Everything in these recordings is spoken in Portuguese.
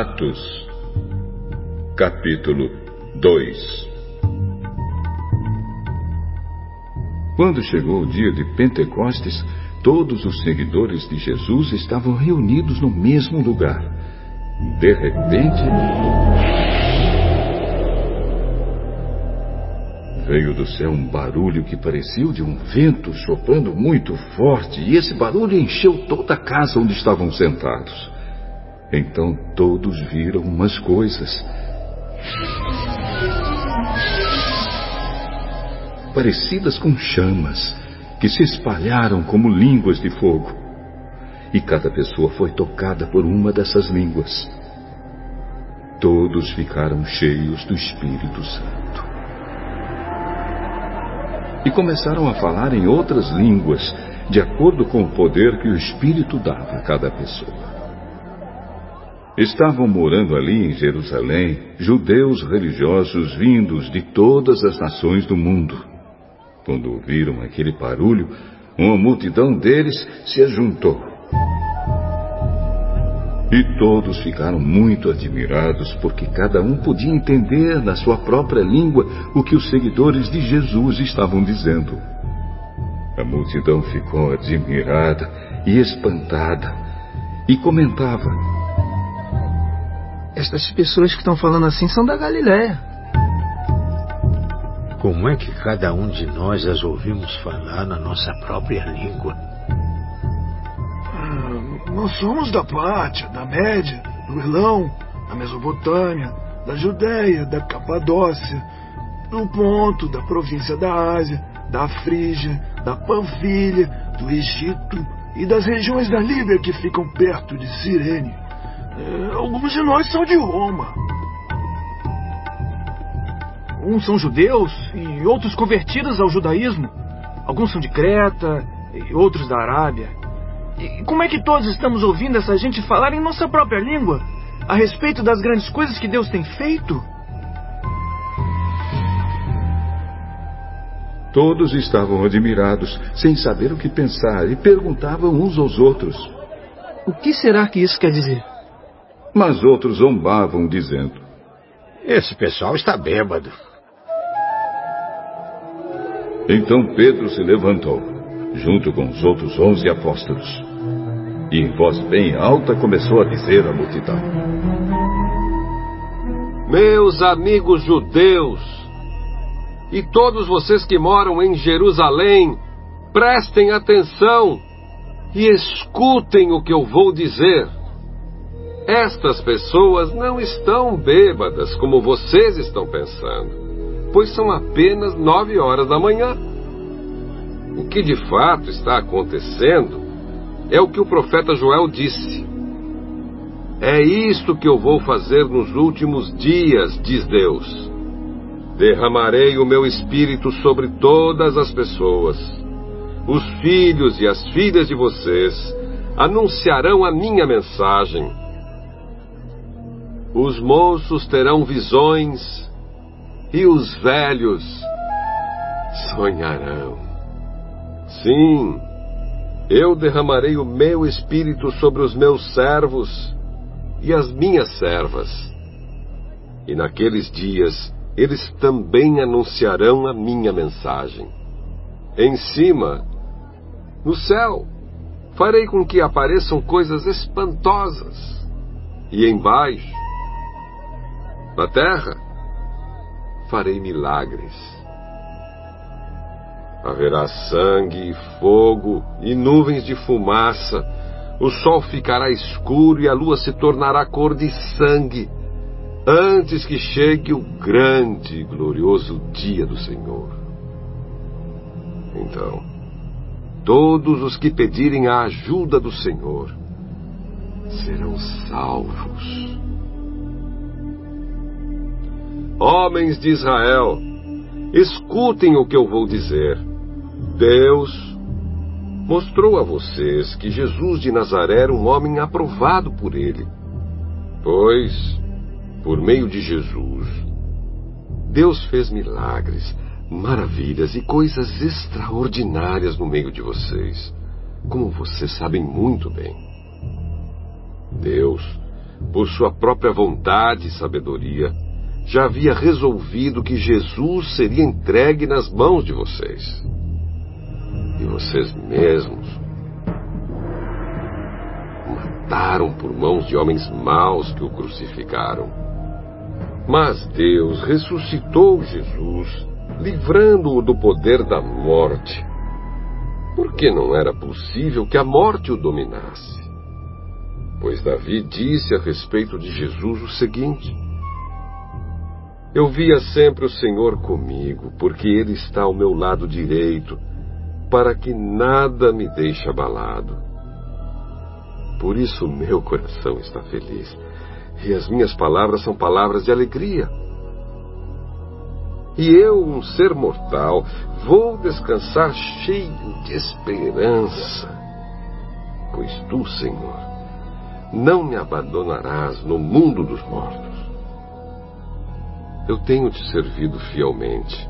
Atos, capítulo 2 Quando chegou o dia de Pentecostes, todos os seguidores de Jesus estavam reunidos no mesmo lugar. De repente. Veio do céu um barulho que parecia o de um vento soprando muito forte, e esse barulho encheu toda a casa onde estavam sentados. Então todos viram umas coisas. Parecidas com chamas, que se espalharam como línguas de fogo. E cada pessoa foi tocada por uma dessas línguas. Todos ficaram cheios do Espírito Santo. E começaram a falar em outras línguas, de acordo com o poder que o Espírito dava a cada pessoa. Estavam morando ali em Jerusalém judeus religiosos vindos de todas as nações do mundo. Quando ouviram aquele barulho, uma multidão deles se ajuntou. E todos ficaram muito admirados, porque cada um podia entender na sua própria língua o que os seguidores de Jesus estavam dizendo. A multidão ficou admirada e espantada e comentava: estas pessoas que estão falando assim são da Galiléia. Como é que cada um de nós as ouvimos falar na nossa própria língua? Ah, nós somos da Pátia, da Média, do Elão, da Mesopotâmia, da Judéia, da Capadócia, do Ponto, da província da Ásia, da Frígia, da Panfilha, do Egito e das regiões da Líbia que ficam perto de Cirene. É, alguns de nós são de Roma. Uns são judeus e outros convertidos ao judaísmo. Alguns são de Creta e outros da Arábia. E como é que todos estamos ouvindo essa gente falar em nossa própria língua a respeito das grandes coisas que Deus tem feito? Todos estavam admirados, sem saber o que pensar, e perguntavam uns aos outros: O que será que isso quer dizer? Mas outros zombavam, dizendo: Esse pessoal está bêbado. Então Pedro se levantou, junto com os outros onze apóstolos, e em voz bem alta começou a dizer à multidão: Meus amigos judeus, e todos vocês que moram em Jerusalém, prestem atenção e escutem o que eu vou dizer. Estas pessoas não estão bêbadas como vocês estão pensando, pois são apenas nove horas da manhã. O que de fato está acontecendo é o que o profeta Joel disse. É isto que eu vou fazer nos últimos dias, diz Deus. Derramarei o meu espírito sobre todas as pessoas. Os filhos e as filhas de vocês anunciarão a minha mensagem os moços terão visões e os velhos sonharão. Sim, eu derramarei o meu espírito sobre os meus servos e as minhas servas. E naqueles dias eles também anunciarão a minha mensagem. Em cima, no céu, farei com que apareçam coisas espantosas. E embaixo, na terra farei milagres. Haverá sangue, fogo e nuvens de fumaça. O sol ficará escuro e a lua se tornará cor de sangue, antes que chegue o grande e glorioso dia do Senhor. Então, todos os que pedirem a ajuda do Senhor serão salvos. Homens de Israel, escutem o que eu vou dizer. Deus mostrou a vocês que Jesus de Nazaré era um homem aprovado por ele. Pois, por meio de Jesus, Deus fez milagres, maravilhas e coisas extraordinárias no meio de vocês, como vocês sabem muito bem. Deus por sua própria vontade e sabedoria, já havia resolvido que Jesus seria entregue nas mãos de vocês. E vocês mesmos mataram por mãos de homens maus que o crucificaram. Mas Deus ressuscitou Jesus, livrando-o do poder da morte, porque não era possível que a morte o dominasse. Pois Davi disse a respeito de Jesus o seguinte: Eu via sempre o Senhor comigo, porque Ele está ao meu lado direito, para que nada me deixe abalado. Por isso meu coração está feliz. E as minhas palavras são palavras de alegria. E eu, um ser mortal, vou descansar cheio de esperança. Pois tu, Senhor, não me abandonarás no mundo dos mortos. Eu tenho te servido fielmente,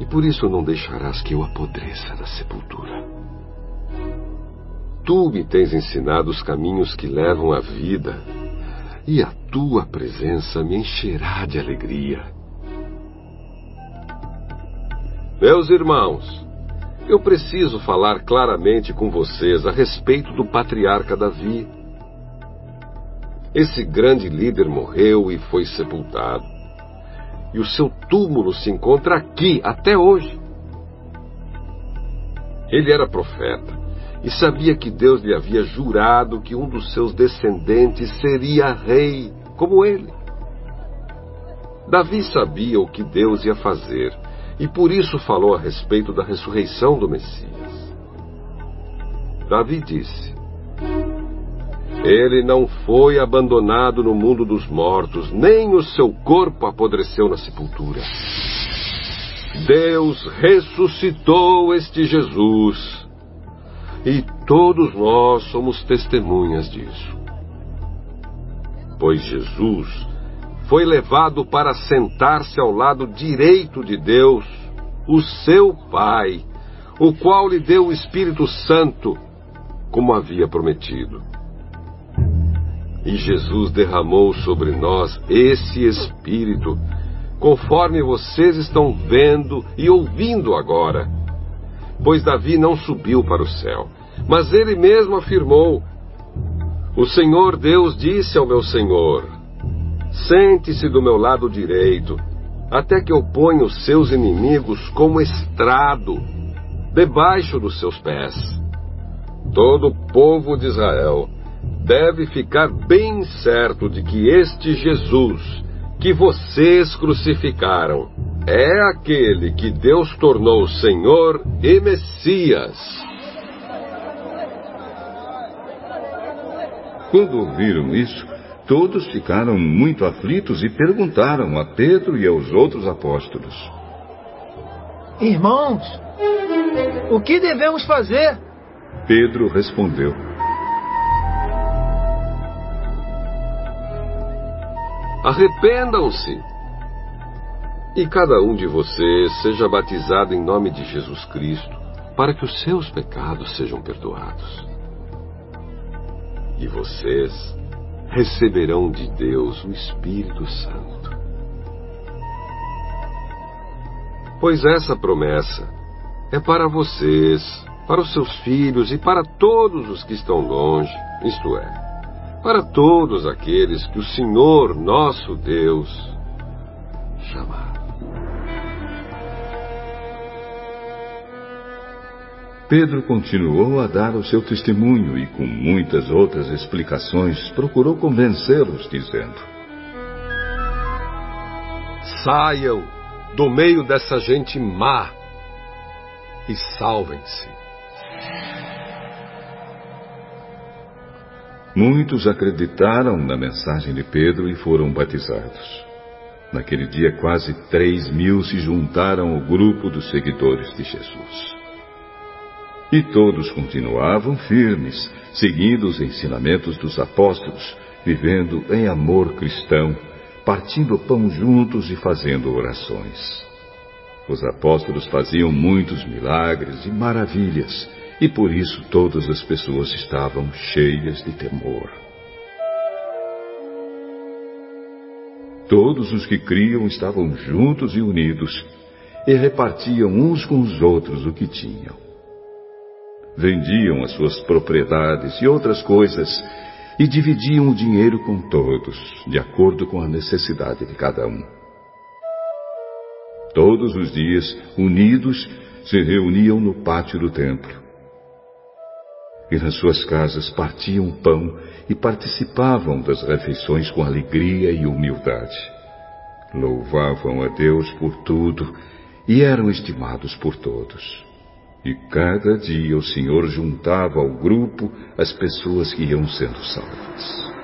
e por isso não deixarás que eu apodreça na sepultura. Tu me tens ensinado os caminhos que levam à vida, e a tua presença me encherá de alegria. Meus irmãos, eu preciso falar claramente com vocês a respeito do patriarca Davi. Esse grande líder morreu e foi sepultado. E o seu túmulo se encontra aqui até hoje. Ele era profeta e sabia que Deus lhe havia jurado que um dos seus descendentes seria rei, como ele. Davi sabia o que Deus ia fazer e por isso falou a respeito da ressurreição do Messias. Davi disse: Ele não foi abandonado no mundo dos mortos, nem o seu corpo apodreceu na sepultura. Deus ressuscitou este Jesus e todos nós somos testemunhas disso. Pois Jesus foi levado para sentar-se ao lado direito de Deus, o seu Pai, o qual lhe deu o Espírito Santo, como havia prometido. E Jesus derramou sobre nós esse Espírito, conforme vocês estão vendo e ouvindo agora pois Davi não subiu para o céu. Mas ele mesmo afirmou: O Senhor Deus disse ao meu Senhor: Sente-se do meu lado direito, até que eu ponha os seus inimigos como estrado debaixo dos seus pés. Todo o povo de Israel deve ficar bem certo de que este Jesus, que vocês crucificaram, é aquele que Deus tornou Senhor e Messias. Quando ouviram isso, todos ficaram muito aflitos e perguntaram a Pedro e aos outros apóstolos: Irmãos, o que devemos fazer? Pedro respondeu: Arrependam-se e cada um de vocês seja batizado em nome de Jesus Cristo, para que os seus pecados sejam perdoados. E vocês receberão de Deus o Espírito Santo. Pois essa promessa é para vocês, para os seus filhos e para todos os que estão longe, isto é, para todos aqueles que o Senhor nosso Deus chamar. Pedro continuou a dar o seu testemunho e, com muitas outras explicações, procurou convencê-los, dizendo: Saiam do meio dessa gente má e salvem-se. Muitos acreditaram na mensagem de Pedro e foram batizados. Naquele dia, quase três mil se juntaram ao grupo dos seguidores de Jesus. E todos continuavam firmes, seguindo os ensinamentos dos apóstolos, vivendo em amor cristão, partindo pão juntos e fazendo orações. Os apóstolos faziam muitos milagres e maravilhas, e por isso todas as pessoas estavam cheias de temor. Todos os que criam estavam juntos e unidos e repartiam uns com os outros o que tinham. Vendiam as suas propriedades e outras coisas e dividiam o dinheiro com todos, de acordo com a necessidade de cada um. Todos os dias, unidos, se reuniam no pátio do templo. E nas suas casas partiam pão e participavam das refeições com alegria e humildade. Louvavam a Deus por tudo e eram estimados por todos. E cada dia o Senhor juntava ao grupo as pessoas que iam sendo salvas.